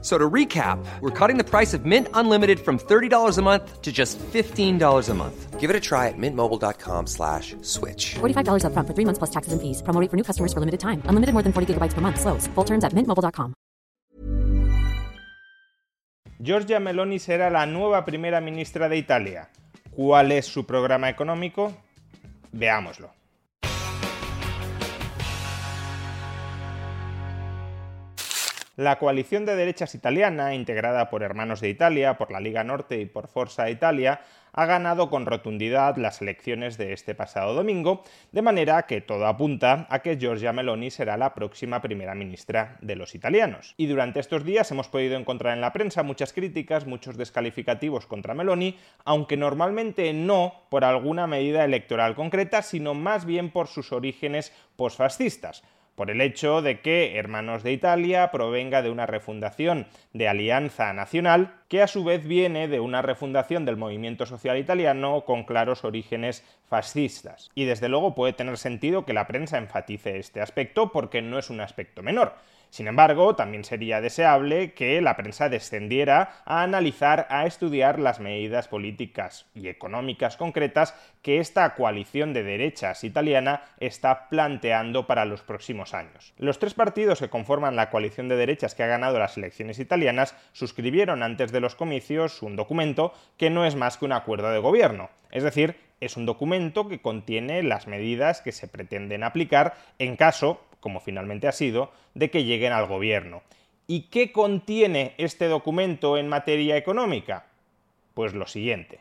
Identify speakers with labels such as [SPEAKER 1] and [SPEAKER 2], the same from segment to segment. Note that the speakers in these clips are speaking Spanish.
[SPEAKER 1] So to recap, we're cutting the price of Mint Unlimited from $30 a month to just $15 a month.
[SPEAKER 2] Give it a try at mintmobile.com slash switch.
[SPEAKER 3] $45 upfront for three months plus taxes and fees. Promo rate for new customers for limited time. Unlimited more than 40 gigabytes per month. Slows. Full terms at mintmobile.com.
[SPEAKER 4] Giorgia Meloni será la nueva primera ministra de Italia. ¿Cuál es su programa económico? Veámoslo. La coalición de derechas italiana, integrada por Hermanos de Italia, por la Liga Norte y por Forza Italia, ha ganado con rotundidad las elecciones de este pasado domingo, de manera que todo apunta a que Giorgia Meloni será la próxima primera ministra de los italianos. Y durante estos días hemos podido encontrar en la prensa muchas críticas, muchos descalificativos contra Meloni, aunque normalmente no por alguna medida electoral concreta, sino más bien por sus orígenes posfascistas por el hecho de que Hermanos de Italia provenga de una refundación de Alianza Nacional, que a su vez viene de una refundación del movimiento social italiano con claros orígenes fascistas. Y desde luego puede tener sentido que la prensa enfatice este aspecto porque no es un aspecto menor. Sin embargo, también sería deseable que la prensa descendiera a analizar, a estudiar las medidas políticas y económicas concretas que esta coalición de derechas italiana está planteando para los próximos años. Los tres partidos que conforman la coalición de derechas que ha ganado las elecciones italianas suscribieron antes de los comicios un documento que no es más que un acuerdo de gobierno, es decir, es un documento que contiene las medidas que se pretenden aplicar en caso como finalmente ha sido, de que lleguen al gobierno. ¿Y qué contiene este documento en materia económica? Pues lo siguiente.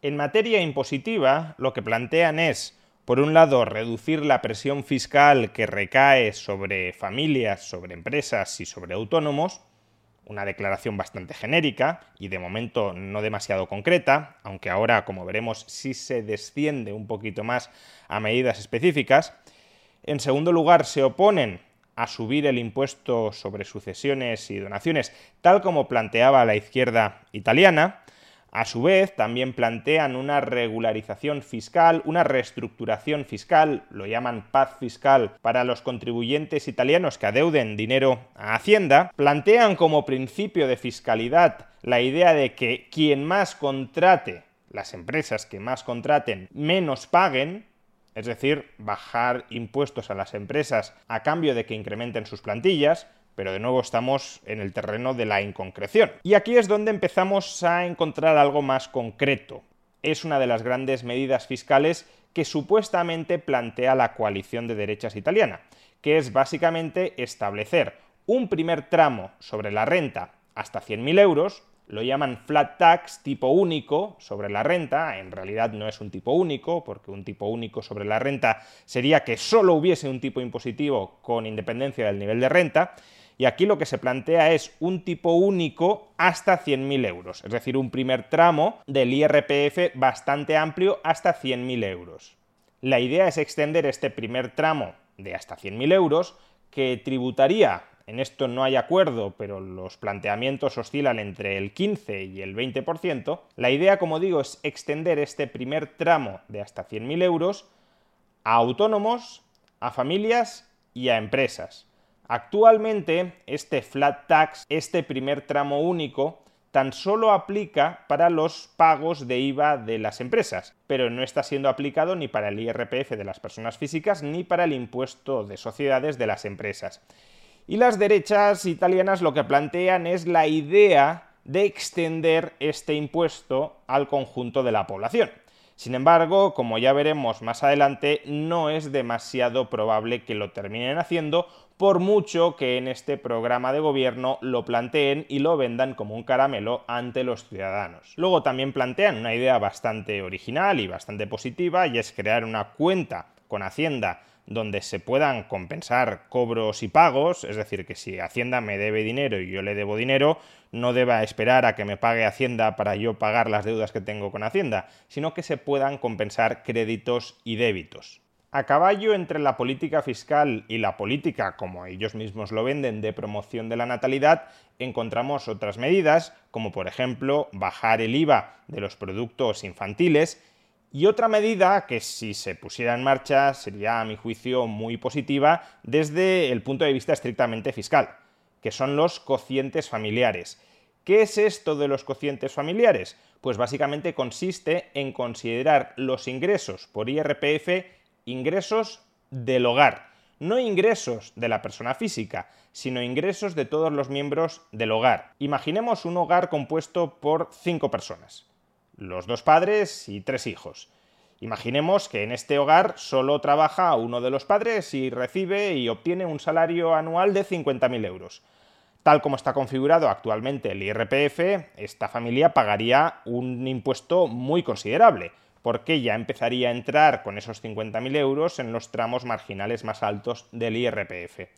[SPEAKER 4] En materia impositiva, lo que plantean es, por un lado, reducir la presión fiscal que recae sobre familias, sobre empresas y sobre autónomos, una declaración bastante genérica y de momento no demasiado concreta, aunque ahora, como veremos, sí se desciende un poquito más a medidas específicas. En segundo lugar, se oponen a subir el impuesto sobre sucesiones y donaciones, tal como planteaba la izquierda italiana. A su vez, también plantean una regularización fiscal, una reestructuración fiscal, lo llaman paz fiscal, para los contribuyentes italianos que adeuden dinero a Hacienda. Plantean como principio de fiscalidad la idea de que quien más contrate, las empresas que más contraten, menos paguen, es decir, bajar impuestos a las empresas a cambio de que incrementen sus plantillas, pero de nuevo estamos en el terreno de la inconcreción. Y aquí es donde empezamos a encontrar algo más concreto. Es una de las grandes medidas fiscales que supuestamente plantea la coalición de derechas italiana, que es básicamente establecer un primer tramo sobre la renta hasta 100.000 euros, lo llaman flat tax tipo único sobre la renta, en realidad no es un tipo único, porque un tipo único sobre la renta sería que solo hubiese un tipo impositivo con independencia del nivel de renta, y aquí lo que se plantea es un tipo único hasta 100.000 euros, es decir, un primer tramo del IRPF bastante amplio hasta 100.000 euros. La idea es extender este primer tramo de hasta 100.000 euros que tributaría en esto no hay acuerdo, pero los planteamientos oscilan entre el 15 y el 20%, la idea, como digo, es extender este primer tramo de hasta 100.000 euros a autónomos, a familias y a empresas. Actualmente, este flat tax, este primer tramo único, tan solo aplica para los pagos de IVA de las empresas, pero no está siendo aplicado ni para el IRPF de las personas físicas ni para el impuesto de sociedades de las empresas. Y las derechas italianas lo que plantean es la idea de extender este impuesto al conjunto de la población. Sin embargo, como ya veremos más adelante, no es demasiado probable que lo terminen haciendo, por mucho que en este programa de gobierno lo planteen y lo vendan como un caramelo ante los ciudadanos. Luego también plantean una idea bastante original y bastante positiva, y es crear una cuenta con Hacienda donde se puedan compensar cobros y pagos, es decir, que si Hacienda me debe dinero y yo le debo dinero, no deba esperar a que me pague Hacienda para yo pagar las deudas que tengo con Hacienda, sino que se puedan compensar créditos y débitos. A caballo entre la política fiscal y la política, como ellos mismos lo venden, de promoción de la natalidad, encontramos otras medidas, como por ejemplo bajar el IVA de los productos infantiles, y otra medida que si se pusiera en marcha sería, a mi juicio, muy positiva desde el punto de vista estrictamente fiscal, que son los cocientes familiares. ¿Qué es esto de los cocientes familiares? Pues básicamente consiste en considerar los ingresos por IRPF ingresos del hogar. No ingresos de la persona física, sino ingresos de todos los miembros del hogar. Imaginemos un hogar compuesto por cinco personas, los dos padres y tres hijos. Imaginemos que en este hogar solo trabaja uno de los padres y recibe y obtiene un salario anual de 50.000 euros. Tal como está configurado actualmente el IRPF, esta familia pagaría un impuesto muy considerable, porque ya empezaría a entrar con esos 50.000 euros en los tramos marginales más altos del IRPF.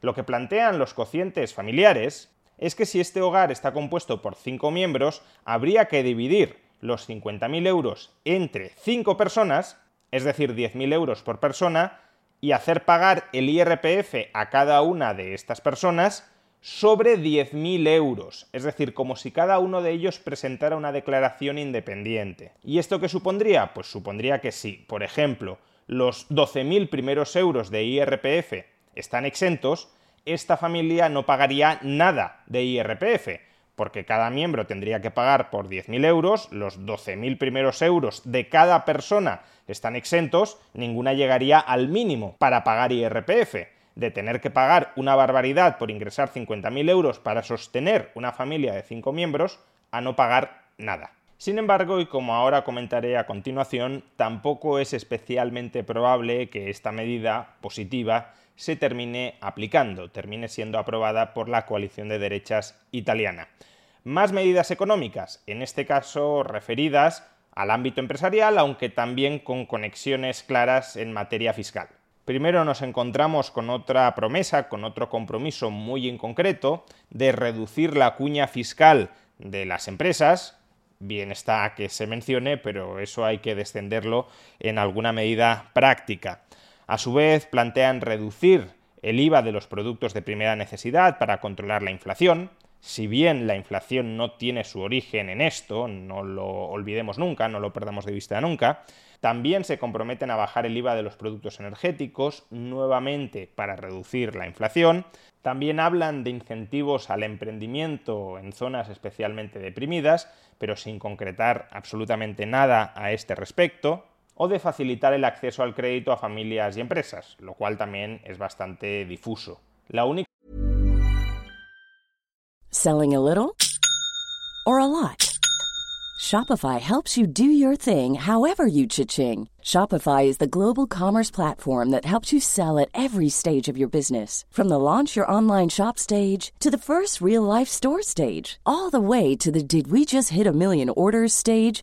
[SPEAKER 4] Lo que plantean los cocientes familiares es que si este hogar está compuesto por 5 miembros, habría que dividir los 50.000 euros entre 5 personas, es decir, 10.000 euros por persona, y hacer pagar el IRPF a cada una de estas personas sobre 10.000 euros, es decir, como si cada uno de ellos presentara una declaración independiente. ¿Y esto qué supondría? Pues supondría que si, por ejemplo, los 12.000 primeros euros de IRPF están exentos, esta familia no pagaría nada de IRPF, porque cada miembro tendría que pagar por 10.000 euros, los 12.000 primeros euros de cada persona están exentos, ninguna llegaría al mínimo para pagar IRPF de tener que pagar una barbaridad por ingresar 50.000 euros para sostener una familia de 5 miembros a no pagar nada. Sin embargo, y como ahora comentaré a continuación, tampoco es especialmente probable que esta medida positiva se termine aplicando, termine siendo aprobada por la coalición de derechas italiana. Más medidas económicas, en este caso referidas al ámbito empresarial, aunque también con conexiones claras en materia fiscal. Primero nos encontramos con otra promesa, con otro compromiso muy en concreto de reducir la cuña fiscal de las empresas. Bien está que se mencione, pero eso hay que descenderlo en alguna medida práctica. A su vez, plantean reducir el IVA de los productos de primera necesidad para controlar la inflación. Si bien la inflación no tiene su origen en esto, no lo olvidemos nunca, no lo perdamos de vista nunca, también se comprometen a bajar el IVA de los productos energéticos, nuevamente para reducir la inflación. También hablan de incentivos al emprendimiento en zonas especialmente deprimidas, pero sin concretar absolutamente nada a este respecto o de facilitar el acceso al crédito a familias y empresas, lo cual también es bastante difuso. La única
[SPEAKER 5] Selling a little or a lot? Shopify helps you do your thing however you cha-ching. Shopify is the global commerce platform that helps you sell at every stage of your business. From the launch your online shop stage to the first real life store stage, all the way to the did we just hit a million orders stage.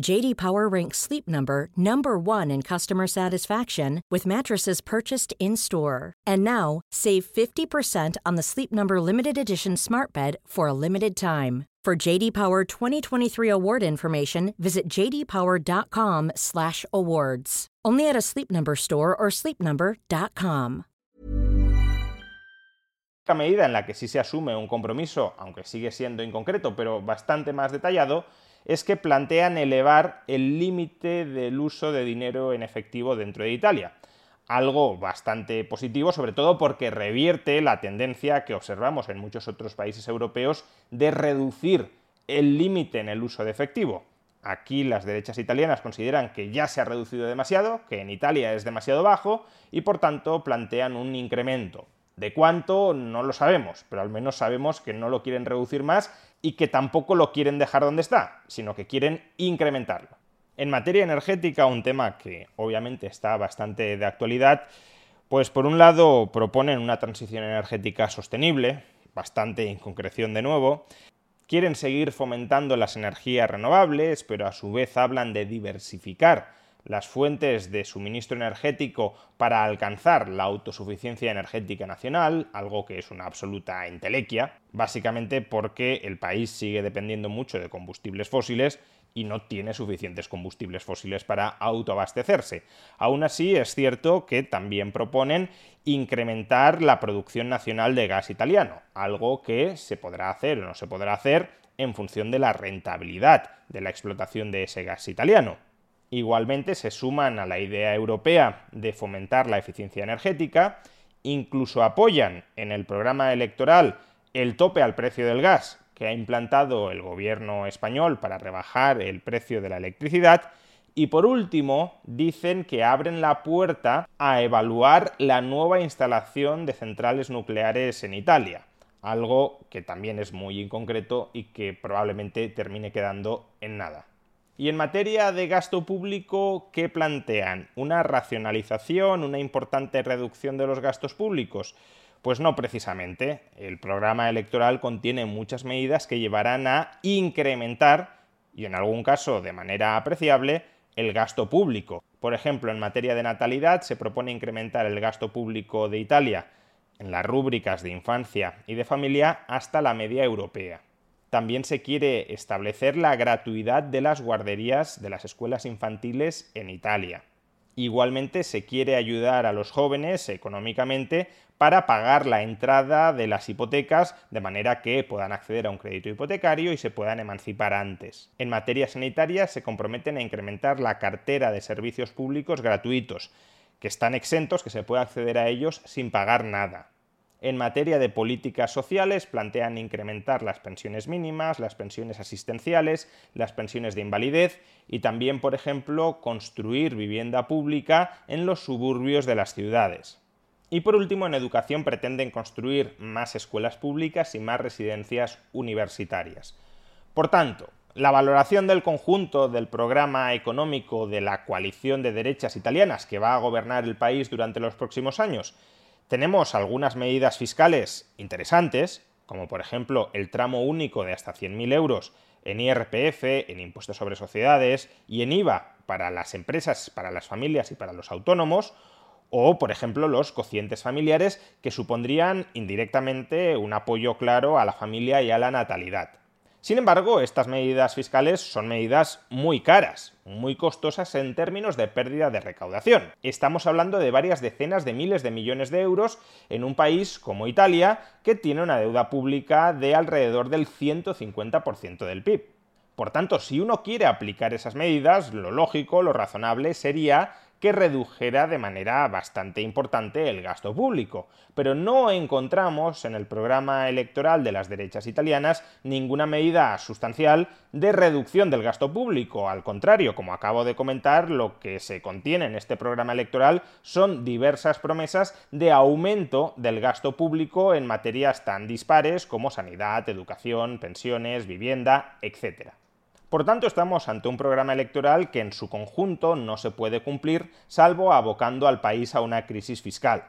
[SPEAKER 6] JD Power ranks Sleep Number number 1 in customer satisfaction with mattresses purchased in-store. And now, save 50% on the Sleep Number limited edition Smart Bed for a limited time. For JD Power 2023 award information, visit jdpower.com/awards. Only at a Sleep Number store or sleepnumber.com.
[SPEAKER 4] La medida en la que sí se asume un compromiso, aunque sigue siendo inconcreto, pero bastante más detallado, es que plantean elevar el límite del uso de dinero en efectivo dentro de Italia. Algo bastante positivo, sobre todo porque revierte la tendencia que observamos en muchos otros países europeos de reducir el límite en el uso de efectivo. Aquí las derechas italianas consideran que ya se ha reducido demasiado, que en Italia es demasiado bajo y por tanto plantean un incremento. ¿De cuánto? No lo sabemos, pero al menos sabemos que no lo quieren reducir más y que tampoco lo quieren dejar donde está, sino que quieren incrementarlo. En materia energética, un tema que obviamente está bastante de actualidad, pues por un lado proponen una transición energética sostenible, bastante en concreción de nuevo, quieren seguir fomentando las energías renovables, pero a su vez hablan de diversificar las fuentes de suministro energético para alcanzar la autosuficiencia energética nacional, algo que es una absoluta entelequia, básicamente porque el país sigue dependiendo mucho de combustibles fósiles y no tiene suficientes combustibles fósiles para autoabastecerse. Aún así, es cierto que también proponen incrementar la producción nacional de gas italiano, algo que se podrá hacer o no se podrá hacer en función de la rentabilidad de la explotación de ese gas italiano. Igualmente se suman a la idea europea de fomentar la eficiencia energética, incluso apoyan en el programa electoral el tope al precio del gas que ha implantado el gobierno español para rebajar el precio de la electricidad y por último, dicen que abren la puerta a evaluar la nueva instalación de centrales nucleares en Italia, algo que también es muy inconcreto y que probablemente termine quedando en nada. Y en materia de gasto público, ¿qué plantean? ¿Una racionalización, una importante reducción de los gastos públicos? Pues no precisamente. El programa electoral contiene muchas medidas que llevarán a incrementar, y en algún caso de manera apreciable, el gasto público. Por ejemplo, en materia de natalidad se propone incrementar el gasto público de Italia en las rúbricas de infancia y de familia hasta la media europea también se quiere establecer la gratuidad de las guarderías de las escuelas infantiles en Italia. Igualmente se quiere ayudar a los jóvenes económicamente para pagar la entrada de las hipotecas de manera que puedan acceder a un crédito hipotecario y se puedan emancipar antes. En materia sanitaria se comprometen a incrementar la cartera de servicios públicos gratuitos, que están exentos, que se puede acceder a ellos sin pagar nada. En materia de políticas sociales, plantean incrementar las pensiones mínimas, las pensiones asistenciales, las pensiones de invalidez y también, por ejemplo, construir vivienda pública en los suburbios de las ciudades. Y por último, en educación pretenden construir más escuelas públicas y más residencias universitarias. Por tanto, la valoración del conjunto del programa económico de la coalición de derechas italianas que va a gobernar el país durante los próximos años tenemos algunas medidas fiscales interesantes, como por ejemplo el tramo único de hasta 100.000 euros en IRPF, en impuestos sobre sociedades y en IVA para las empresas, para las familias y para los autónomos, o por ejemplo los cocientes familiares que supondrían indirectamente un apoyo claro a la familia y a la natalidad. Sin embargo, estas medidas fiscales son medidas muy caras, muy costosas en términos de pérdida de recaudación. Estamos hablando de varias decenas de miles de millones de euros en un país como Italia, que tiene una deuda pública de alrededor del 150% del PIB. Por tanto, si uno quiere aplicar esas medidas, lo lógico, lo razonable sería que redujera de manera bastante importante el gasto público. Pero no encontramos en el programa electoral de las derechas italianas ninguna medida sustancial de reducción del gasto público. Al contrario, como acabo de comentar, lo que se contiene en este programa electoral son diversas promesas de aumento del gasto público en materias tan dispares como sanidad, educación, pensiones, vivienda, etc. Por tanto, estamos ante un programa electoral que en su conjunto no se puede cumplir, salvo abocando al país a una crisis fiscal.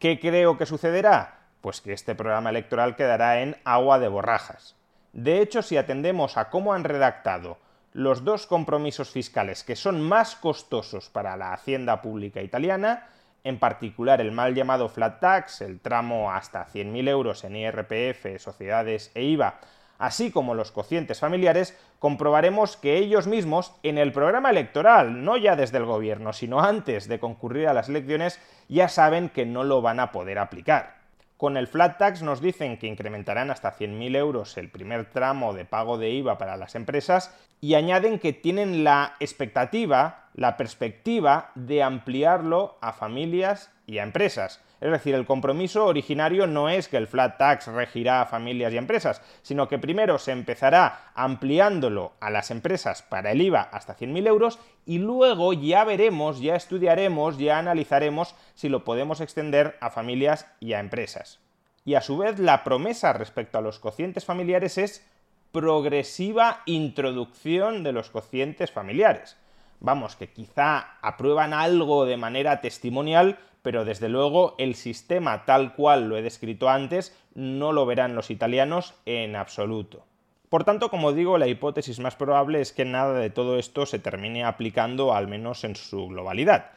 [SPEAKER 4] ¿Qué creo que sucederá? Pues que este programa electoral quedará en agua de borrajas. De hecho, si atendemos a cómo han redactado los dos compromisos fiscales que son más costosos para la hacienda pública italiana, en particular el mal llamado flat tax, el tramo hasta 100.000 euros en IRPF, sociedades e IVA, así como los cocientes familiares, comprobaremos que ellos mismos, en el programa electoral, no ya desde el gobierno, sino antes de concurrir a las elecciones, ya saben que no lo van a poder aplicar. Con el flat tax nos dicen que incrementarán hasta 100.000 euros el primer tramo de pago de IVA para las empresas y añaden que tienen la expectativa, la perspectiva de ampliarlo a familias y a empresas. Es decir, el compromiso originario no es que el flat tax regirá a familias y empresas, sino que primero se empezará ampliándolo a las empresas para el IVA hasta 100.000 euros y luego ya veremos, ya estudiaremos, ya analizaremos si lo podemos extender a familias y a empresas. Y a su vez la promesa respecto a los cocientes familiares es progresiva introducción de los cocientes familiares. Vamos, que quizá aprueban algo de manera testimonial, pero desde luego el sistema tal cual lo he descrito antes no lo verán los italianos en absoluto. Por tanto, como digo, la hipótesis más probable es que nada de todo esto se termine aplicando al menos en su globalidad.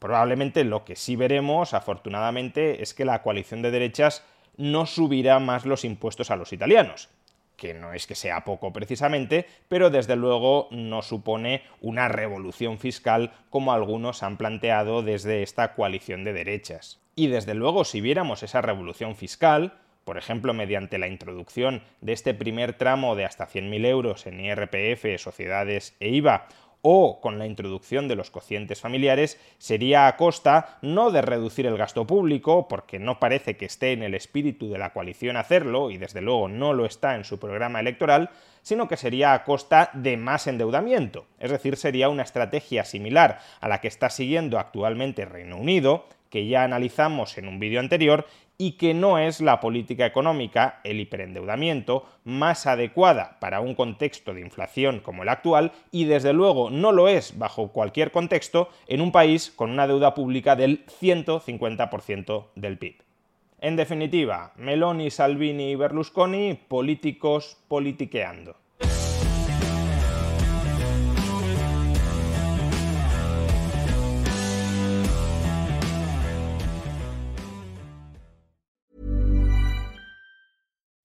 [SPEAKER 4] Probablemente lo que sí veremos, afortunadamente, es que la coalición de derechas no subirá más los impuestos a los italianos que no es que sea poco precisamente, pero desde luego no supone una revolución fiscal como algunos han planteado desde esta coalición de derechas. Y desde luego si viéramos esa revolución fiscal, por ejemplo, mediante la introducción de este primer tramo de hasta 100.000 euros en IRPF, sociedades e IVA, o con la introducción de los cocientes familiares sería a costa no de reducir el gasto público, porque no parece que esté en el espíritu de la coalición hacerlo, y desde luego no lo está en su programa electoral, sino que sería a costa de más endeudamiento. Es decir, sería una estrategia similar a la que está siguiendo actualmente Reino Unido, que ya analizamos en un vídeo anterior y que no es la política económica, el hiperendeudamiento, más adecuada para un contexto de inflación como el actual y desde luego no lo es bajo cualquier contexto en un país con una deuda pública del 150% del PIB. En definitiva, Meloni, Salvini y Berlusconi, políticos politiqueando.